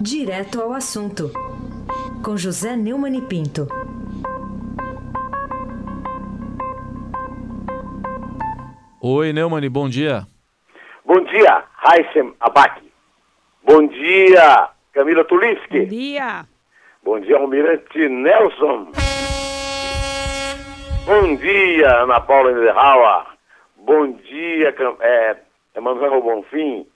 Direto ao assunto, com José Neumann e Pinto. Oi, Neumann, bom dia. Bom dia, Raíssem Abac. Bom dia, Camila Tulinski. Bom dia. Bom dia, Almirante Nelson. Bom dia, Ana Paula Niederhauer. Bom dia, é, Emanuel Bonfim.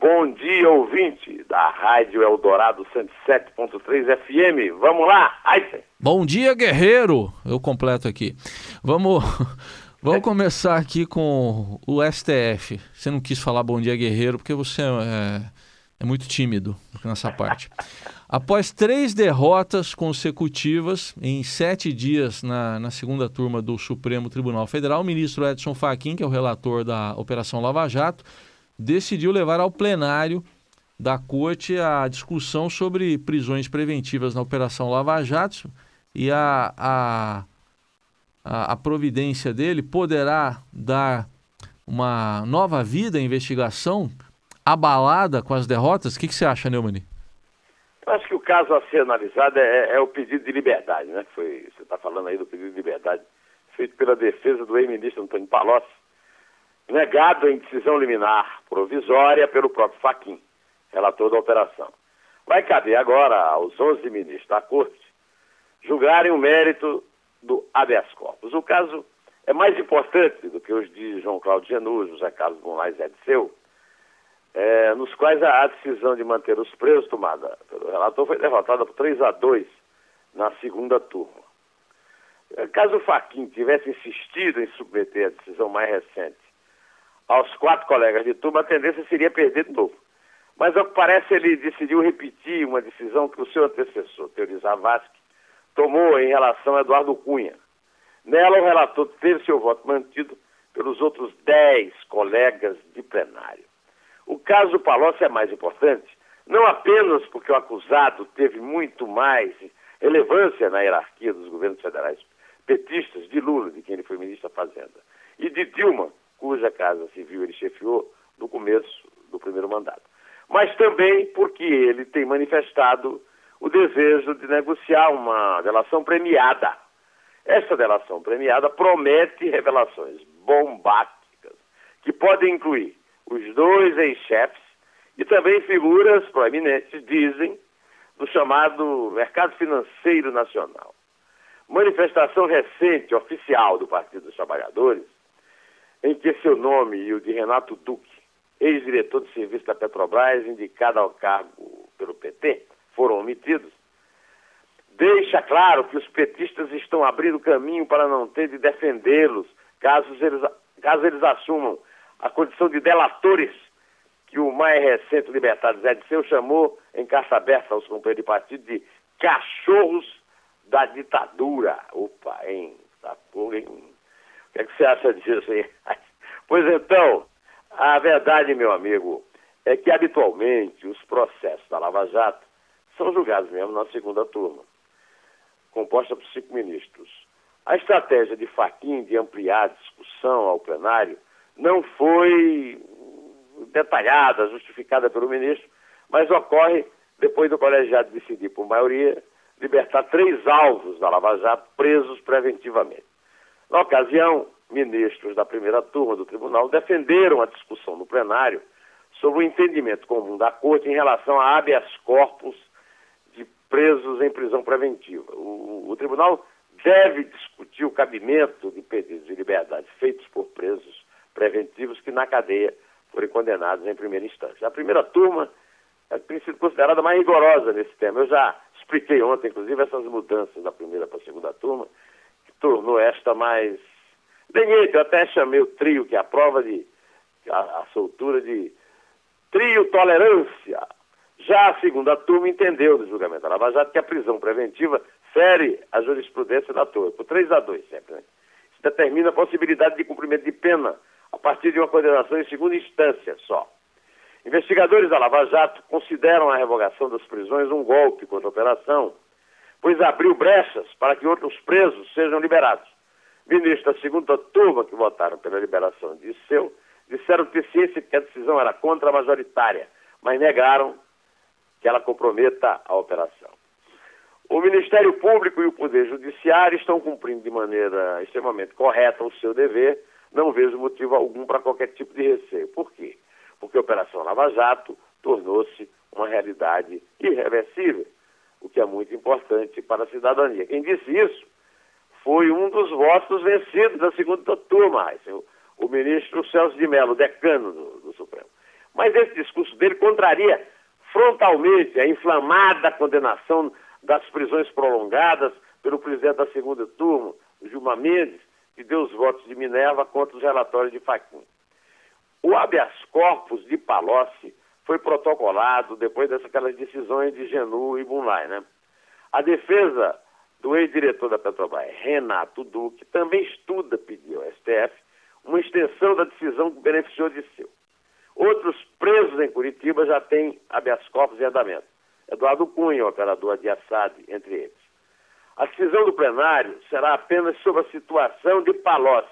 Bom dia, ouvinte da Rádio Eldorado 107.3 FM. Vamos lá, Aysen. Bom dia, guerreiro. Eu completo aqui. Vamos, vamos começar aqui com o STF. Você não quis falar bom dia, guerreiro, porque você é, é muito tímido nessa parte. Após três derrotas consecutivas em sete dias na, na, segunda turma do Supremo Tribunal Federal, o ministro Edson Fachin, que é o relator da Operação Lava Jato, decidiu levar ao plenário da corte a discussão sobre prisões preventivas na Operação Lava Jato e a, a, a, providência dele poderá dar uma nova vida à investigação abalada com as derrotas. O que, que você acha, Neumann? Eu acho que o caso a ser analisado é, é o pedido de liberdade, né? Foi, você está falando aí do pedido de liberdade feito pela defesa do ex-ministro Antônio Palocci, negado em decisão liminar provisória pelo próprio Faquim, relator da operação. Vai caber agora aos 11 ministros da Corte julgarem o mérito do habeas corpus. O caso é mais importante do que os de João Cláudio Genus, José Carlos Bonlais e Edseu, é, nos quais a, decisão de manter os presos tomada pelo relator foi derrotada por 3 a 2 na segunda turma. É, caso o Faquin tivesse insistido em submeter a decisão mais recente aos quatro colegas de turma, a tendência seria perder de novo. Mas, ao que parece, ele decidiu repetir uma decisão que o seu antecessor, Teori tomou em relação a Eduardo Cunha. Nela, o relator teve seu voto mantido pelos outros dez colegas de plenário. O caso Palocci é mais importante, não apenas porque o acusado teve muito mais relevância na hierarquia dos governos federais petistas de Lula, de quem ele foi ministro da Fazenda, e de Dilma, cuja Casa Civil ele chefiou no começo do primeiro mandato. Mas também porque ele tem manifestado o desejo de negociar uma delação premiada. Essa delação premiada promete revelações bombásticas, que podem incluir os dois ex-chefes e também figuras proeminentes, dizem, do chamado mercado financeiro nacional. Manifestação recente, oficial do Partido dos Trabalhadores, em que seu nome e o de Renato Duque, ex-diretor de serviço da Petrobras, indicado ao cargo pelo PT, foram omitidos, deixa claro que os petistas estão abrindo caminho para não ter de defendê-los caso eles, caso eles assumam a condição de delatores que o mais recente libertário Zé Disseu chamou em carta aberta aos companheiros de partido de cachorros da ditadura. Opa, hein? Tá porra, hein? O que, é que você acha disso aí? Pois então, a verdade, meu amigo, é que habitualmente os processos da Lava Jato são julgados mesmo na segunda turma, composta por cinco ministros. A estratégia de Faquim de ampliar a discussão ao plenário não foi detalhada, justificada pelo ministro, mas ocorre depois do colegiado decidir por maioria libertar três alvos da Lava Jato presos preventivamente. Na ocasião, ministros da primeira turma do tribunal defenderam a discussão no plenário sobre o entendimento comum da corte em relação a habeas corpus de presos em prisão preventiva. O, o tribunal deve discutir o cabimento de pedidos de liberdade feitos por presos preventivos que na cadeia forem condenados em primeira instância. A primeira turma é, tem sido considerada mais rigorosa nesse tema. Eu já expliquei ontem, inclusive, essas mudanças da primeira para a segunda turma, tornou esta mais leniente. Eu até chamei o trio, que é a prova de a, a soltura de trio tolerância. Já a segunda turma entendeu do julgamento da Lava Jato que a prisão preventiva fere a jurisprudência da turma, por 3 a 2 sempre. Né? Isso determina a possibilidade de cumprimento de pena a partir de uma condenação em segunda instância só. Investigadores da Lava Jato consideram a revogação das prisões um golpe contra a operação, pois abriu brechas para que outros presos sejam liberados. Ministros da segunda turma que votaram pela liberação de seu disseram ter ciência que a decisão era contra-majoritária, mas negaram que ela comprometa a operação. O Ministério Público e o Poder Judiciário estão cumprindo de maneira extremamente correta o seu dever. Não vejo motivo algum para qualquer tipo de receio. Por quê? Porque a Operação Lava Jato tornou-se uma realidade irreversível, o que é muito importante para a cidadania. Quem disse isso foi um dos votos vencidos da segunda turma, o ministro Celso de Mello, decano do, do Supremo. Mas esse discurso dele contraria frontalmente a inflamada condenação das prisões prolongadas pelo presidente da segunda turma, Gilmar Mendes, que deu os votos de Minerva contra os relatórios de Fachin. O habeas corpus de Palocci foi protocolado depois dessas decisões de Genu e Bunlai, né? A defesa do ex-diretor da Petrobras, Renato Duque, também estuda pedir ao STF uma extensão da decisão que beneficiou de seu. Outros presos em Curitiba já têm habeas corpus em andamento. Eduardo Cunha, operador de Assad, entre eles. A decisão do plenário será apenas sobre a situação de Palocci,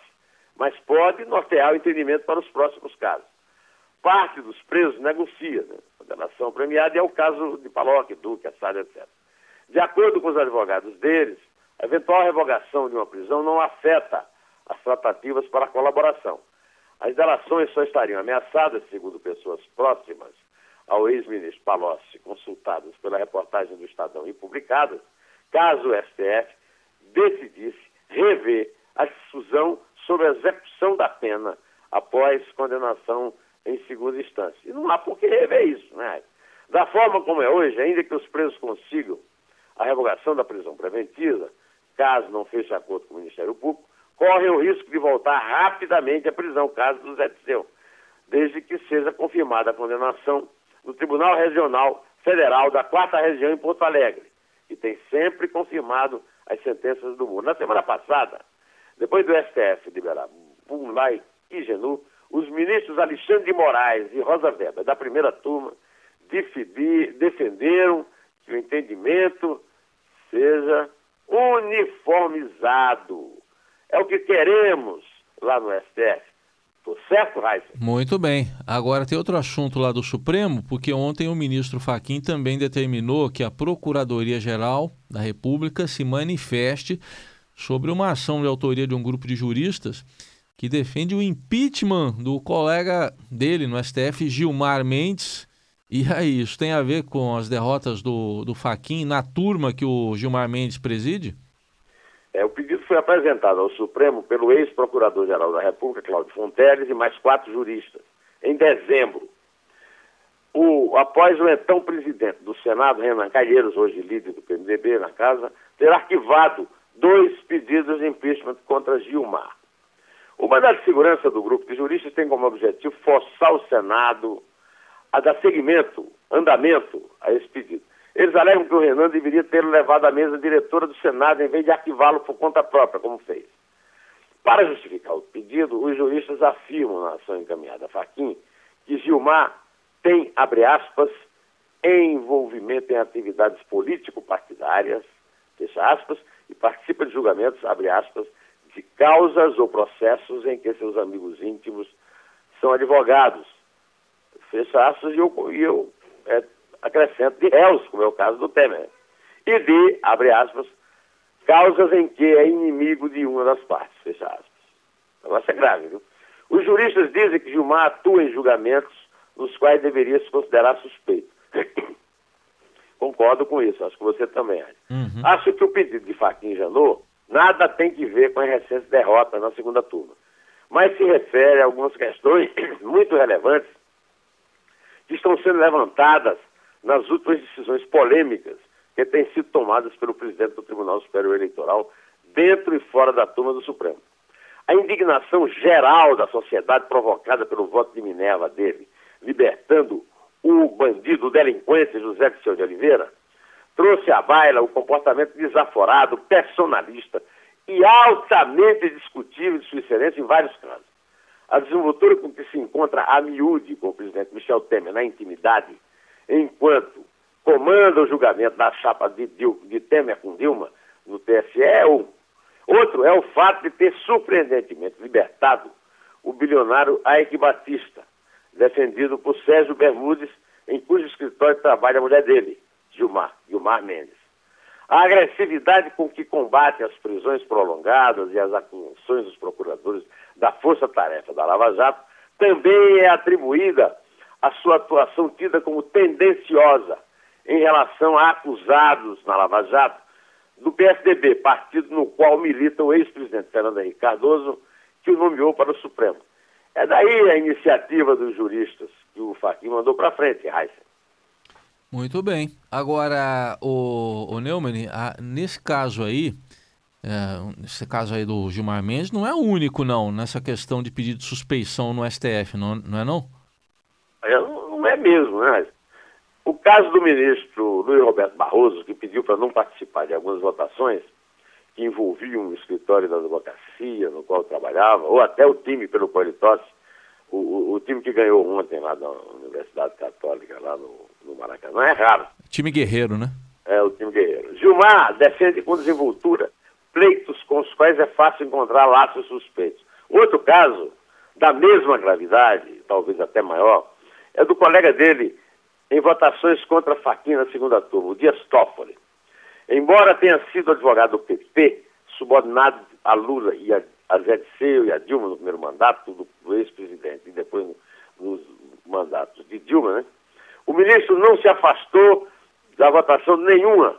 mas pode nortear o entendimento para os próximos casos. Parte dos presos negocia né, a condenação premiada e é o caso de Palocci, Duque, Assad, etc. De acordo com os advogados deles, a eventual revogação de uma prisão não afeta as tratativas para a colaboração. As delações só estariam ameaçadas, segundo pessoas próximas ao ex-ministro Palocci, consultadas pela reportagem do Estadão e publicadas, caso o STF decidisse rever a decisão sobre a execução da pena após condenação em segunda instância. E não há por que rever isso, né? Da forma como é hoje, ainda que os presos consigam a revogação da prisão preventiva, caso não feche acordo com o Ministério Público, correm o risco de voltar rapidamente à prisão, caso do Zé Tisseu, desde que seja confirmada a condenação no Tribunal Regional Federal da Quarta Região em Porto Alegre, que tem sempre confirmado as sentenças do Muro. Na semana passada, depois do STF liberar Bunlai e Genu, os ministros Alexandre de Moraes e Rosa Weber, da primeira turma, defenderam que o entendimento seja uniformizado. É o que queremos lá no STF. Tô certo, Raíssa? Muito bem. Agora tem outro assunto lá do Supremo, porque ontem o ministro Faquim também determinou que a Procuradoria-Geral da República se manifeste sobre uma ação de autoria de um grupo de juristas que defende o impeachment do colega dele no STF, Gilmar Mendes. E aí, isso tem a ver com as derrotas do, do Faquin na turma que o Gilmar Mendes preside? É, o pedido foi apresentado ao Supremo pelo ex-procurador-geral da República, Cláudio Fonteles, e mais quatro juristas, em dezembro. O, após o então presidente do Senado, Renan Calheiros, hoje líder do PMDB na casa, ter arquivado dois pedidos de impeachment contra Gilmar. O mandato de segurança do grupo de juristas tem como objetivo forçar o Senado a dar seguimento, andamento a esse pedido. Eles alegam que o Renan deveria ter levado à mesa diretora do Senado em vez de arquivá-lo por conta própria, como fez. Para justificar o pedido, os juristas afirmam na ação encaminhada a Faquim que Gilmar tem, abre aspas, envolvimento em atividades político-partidárias, fecha aspas, e participa de julgamentos, abre aspas, de causas ou processos em que seus amigos íntimos são advogados. Fecha aspas e eu, e eu é, acrescento de réus, como é o caso do Temer. E de, abre aspas, causas em que é inimigo de uma das partes, fecha aspas. O negócio é grave, viu? Os juristas dizem que Gilmar atua em julgamentos nos quais deveria se considerar suspeito. Concordo com isso, acho que você também. Uhum. Acho que o pedido de Faquin Janot nada tem que ver com a recente derrota na segunda turma, mas se refere a algumas questões muito relevantes que estão sendo levantadas nas últimas decisões polêmicas que têm sido tomadas pelo presidente do Tribunal Superior Eleitoral dentro e fora da turma do Supremo. A indignação geral da sociedade provocada pelo voto de Minerva dele, libertando o bandido, o delinquente José de Oliveira, trouxe à baila o comportamento desaforado, personalista e altamente discutível de sua excelência em vários casos. A desenvoltura com que se encontra a miúde com o presidente Michel Temer na intimidade, enquanto comanda o julgamento da chapa de, de Temer com Dilma no TSE é um. Outro é o fato de ter surpreendentemente libertado o bilionário Aik Batista, defendido por Sérgio Bermudes em cujo escritório trabalha a mulher dele, Gilmar, Gilmar Mendes. A agressividade com que combate as prisões prolongadas e as acusações dos procuradores da Força Tarefa da Lava Jato também é atribuída à sua atuação tida como tendenciosa em relação a acusados na Lava Jato do PSDB, partido no qual milita o ex-presidente Fernando Henrique Cardoso, que o nomeou para o Supremo. É daí a iniciativa dos juristas que o Fachin mandou para frente, Heisen. Muito bem. Agora, o, o Neumann, a, nesse caso aí, é, nesse caso aí do Gilmar Mendes, não é o único, não, nessa questão de pedido de suspeição no STF, não, não é não? É, não é mesmo, né? O caso do ministro Luiz Roberto Barroso, que pediu para não participar de algumas votações que envolviam o escritório da advocacia no qual trabalhava, ou até o time pelo qual ele o, o, o time que ganhou ontem lá na Universidade Católica, lá no, no Maracanã, é raro. Time guerreiro, né? É, o time guerreiro. Gilmar defende com desenvoltura pleitos com os quais é fácil encontrar laços suspeitos. Outro caso, da mesma gravidade, talvez até maior, é do colega dele em votações contra a Faquinha na segunda turma, o Dias Toffoli. Embora tenha sido advogado do PT, subordinado a Lula e a, a Zé Disseu e a Dilma no primeiro mandato do, do ex-presidente e depois nos mandatos de Dilma, né? O ministro não se afastou da votação nenhuma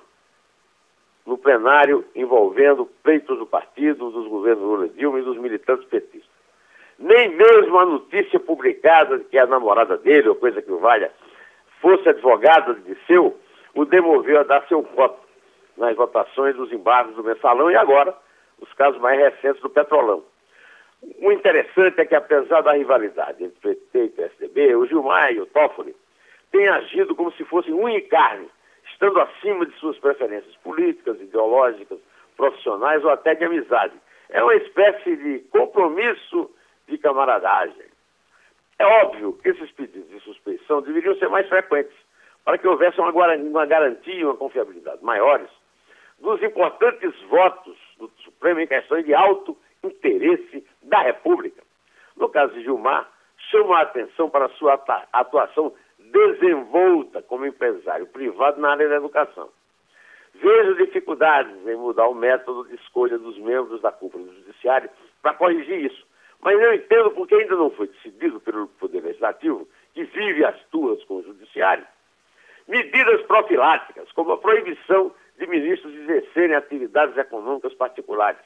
no plenário envolvendo pleitos do partido, dos governos Lula e Dilma e dos militantes petistas. Nem mesmo a notícia publicada de que a namorada dele, ou coisa que o valha, fosse advogada de seu, o demoveu a dar seu voto nas votações dos embargos do mensalão e agora os casos mais recentes do petrolão. O interessante é que, apesar da rivalidade entre PT e PSDB, o Gilmar e o Toffoli têm agido como se fossem unha e carne, estando acima de suas preferências políticas, ideológicas, profissionais ou até de amizade. É uma espécie de compromisso de camaradagem. É óbvio que esses pedidos de suspeição deveriam ser mais frequentes, para que houvesse uma, uma garantia e uma confiabilidade maiores dos importantes votos do Supremo em questões de alto interesse da República. No caso de Gilmar, chama a atenção para sua atuação desenvolta como empresário privado na área da educação. Vejo dificuldades em mudar o método de escolha dos membros da cúpula do Judiciário para corrigir isso. Mas eu entendo porque ainda não foi decidido pelo Poder Legislativo, que vive as tuas com o Judiciário, medidas profiláticas, como a proibição de ministros exercerem atividades econômicas particulares.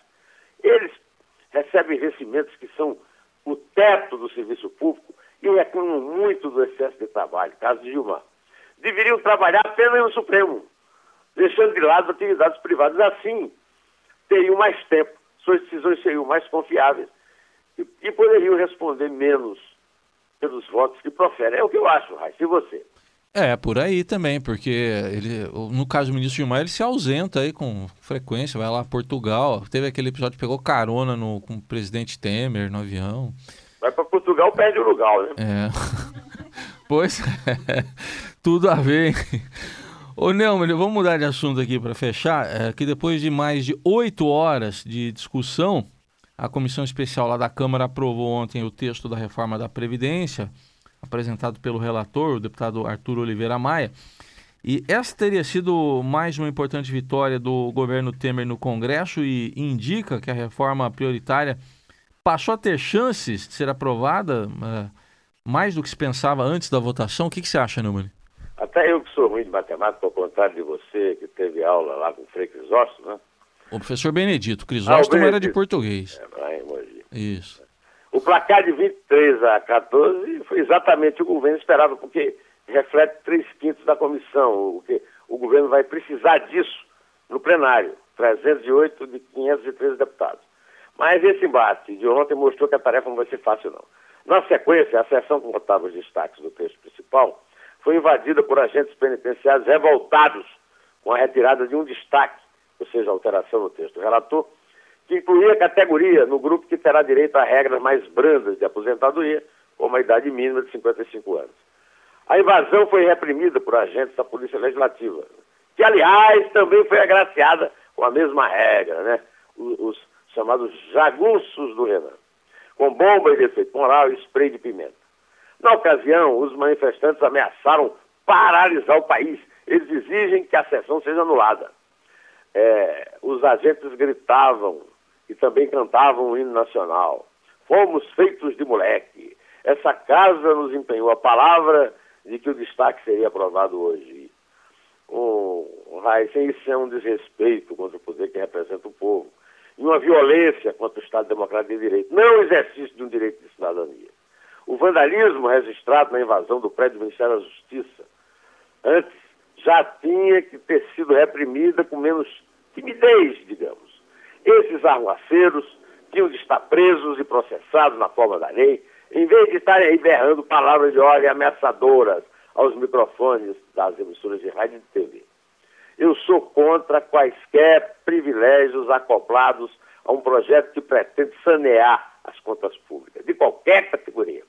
Eles recebem investimentos que são o teto do serviço público e reclamam muito do excesso de trabalho, caso de Gilmar. Deveriam trabalhar apenas no Supremo, deixando de lado atividades privadas. Assim, teriam mais tempo, suas decisões seriam mais confiáveis e, e poderiam responder menos pelos votos que proferem. É o que eu acho, Raíssa. E você? É, por aí também, porque ele, no caso do ministro Gilmar, ele se ausenta aí com frequência, vai lá a Portugal. Teve aquele episódio que pegou carona no, com o presidente Temer no avião. Vai para Portugal, perde o lugar, né? É. pois é, tudo a ver. Ô Neumann, vamos mudar de assunto aqui para fechar, é, que depois de mais de oito horas de discussão, a comissão especial lá da Câmara aprovou ontem o texto da reforma da Previdência, apresentado pelo relator, o deputado Arthur Oliveira Maia. E essa teria sido mais uma importante vitória do governo Temer no Congresso e indica que a reforma prioritária passou a ter chances de ser aprovada uh, mais do que se pensava antes da votação. O que, que você acha, Neumann? Até eu que sou ruim de matemática, ao contrário de você, que teve aula lá com o Frei Crisóstomo, né? O professor Benedito. Crisóstomo ah, era de português. É, lá em Mogi. Isso. O placar de 23 a 14 foi exatamente o governo esperava, porque reflete três quintos da comissão. O, que, o governo vai precisar disso no plenário, 308 de 513 deputados. Mas esse embate de ontem mostrou que a tarefa não vai ser fácil, não. Na sequência, a sessão que votava os destaques do texto principal foi invadida por agentes penitenciários revoltados com a retirada de um destaque, ou seja, alteração no texto. O relator que incluía categoria no grupo que terá direito a regras mais brandas de aposentadoria, como a idade mínima de 55 anos. A invasão foi reprimida por agentes da Polícia Legislativa, que, aliás, também foi agraciada com a mesma regra, né? Os, os chamados jagunços do Renan, com bomba de efeito moral e spray de pimenta. Na ocasião, os manifestantes ameaçaram paralisar o país. Eles exigem que a sessão seja anulada. É, os agentes gritavam e também cantavam o hino nacional. Fomos feitos de moleque. Essa casa nos empenhou a palavra de que o destaque seria aprovado hoje. Um, Heisen, isso é um desrespeito contra o poder que representa o povo. E uma violência contra o Estado Democrático de Direito. Não o exercício de um direito de cidadania. O vandalismo registrado na invasão do prédio do Ministério da Justiça, antes, já tinha que ter sido reprimida com menos timidez, digamos. Esses arruaceiros tinham de estar presos e processados na forma da lei, em vez de estarem aí berrando palavras de ordem ameaçadoras aos microfones das emissoras de rádio e de TV. Eu sou contra quaisquer privilégios acoplados a um projeto que pretende sanear as contas públicas, de qualquer categoria.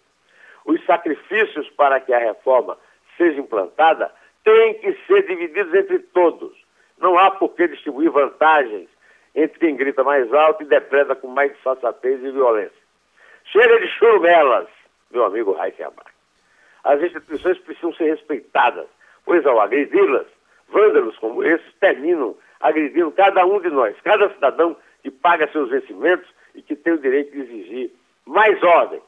Os sacrifícios para que a reforma seja implantada têm que ser divididos entre todos. Não há por que distribuir vantagens entre quem grita mais alto e depreda com mais desfaçatez e violência. Chega de churumelas, meu amigo Raíssa Abac. As instituições precisam ser respeitadas, pois ao agredi-las, vândalos como esses terminam agredindo cada um de nós, cada cidadão que paga seus vencimentos e que tem o direito de exigir mais ordem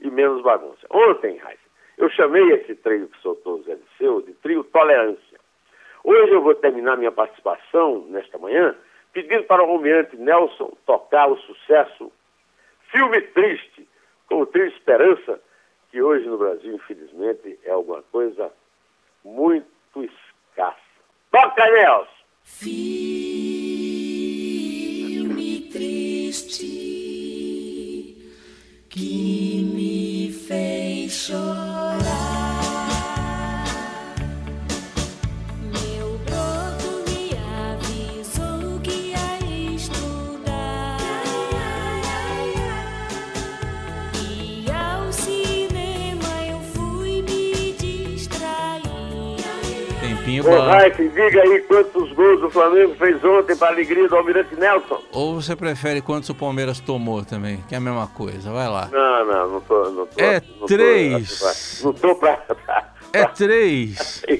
e menos bagunça. Ontem, Raíssa, eu chamei esse trio que soltou Zé Liceu de trio tolerância. Hoje eu vou terminar minha participação, nesta manhã, pedindo para o romeante Nelson tocar o sucesso Filme Triste, com o trio Esperança, que hoje no Brasil, infelizmente, é alguma coisa muito escassa. Toca, Nelson! Filme triste que me fez chorar. Ô. Raíssa, diga aí quantos gols o Flamengo fez ontem para a alegria do Almirante Nelson. Ou você prefere quantos o Palmeiras tomou também, que é a mesma coisa. Vai lá. Não, não, não tô. Não tô É não tô- três. não tô pra. pra- É três.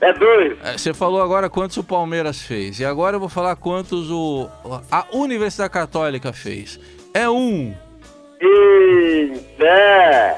É dois. É, Você falou agora quantos o Palmeiras fez. E agora eu vou falar quantos o a Universidade Católica fez. É um. Eita!